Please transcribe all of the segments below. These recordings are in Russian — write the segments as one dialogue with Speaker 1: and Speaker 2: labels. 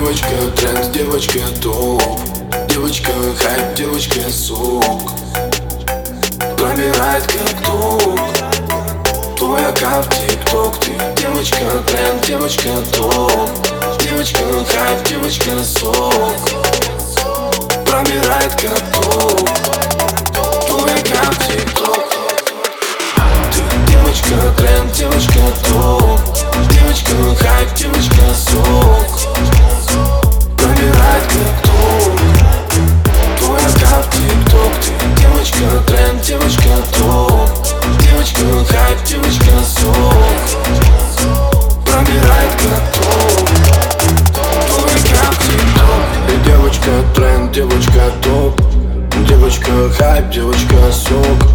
Speaker 1: Девочка тренд, девочка топ. Девочка хайп, девочка сок. Пробирает как ток. Твой аккаунт тик-ток Ты девочка тренд, девочка топ. Девочка хайп, девочка сок. Пробирает как ток. Твой аккаунт тик-ток. Ты девочка тренд, топ Девочка хайп, девочка сок Пробирает как ток Твой аккаунт тик-ток. Ты девочка тренд, девочка топ. Девочка хайп, девочка сок.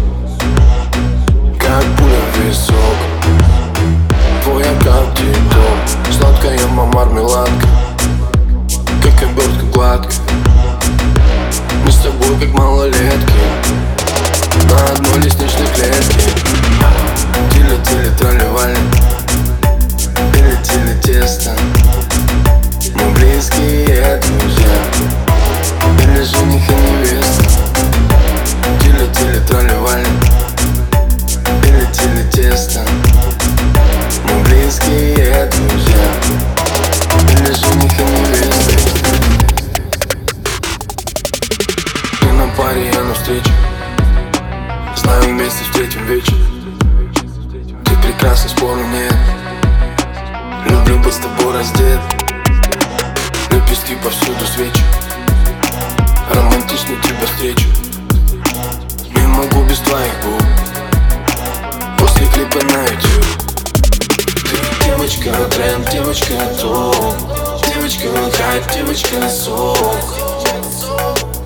Speaker 1: Как пуля в висок. Твой аккаунт тик-ток. Сладкая мармеладка. Как обертка гладкая. Мы с тобой как малолетки одной лестничной клетке Тили, тили, тролливали. Тили, тили, тесто. Мы близкие друзья. Или жених и невеста. Тили, тили, тролливали. Тили, тили, тесто. Мы близкие друзья. Или жених и невеста. Ты на паре, я на встрече Вместе встретим вечер. Ты прекрасна, спору нет Люблю быть с тобой раздет. Лепестки повсюду свечи. Романтично тебя встречу Не могу без твоих губ. После клипа на YouTube Ты девочка тренд, девочка топ. Девочка хайп, девочка сок.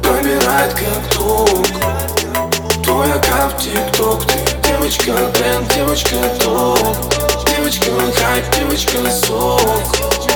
Speaker 1: Пробирает как ток Аккаунт тик-ток Ты девочка тренд, девочка топ Девочка хайп, девочка сок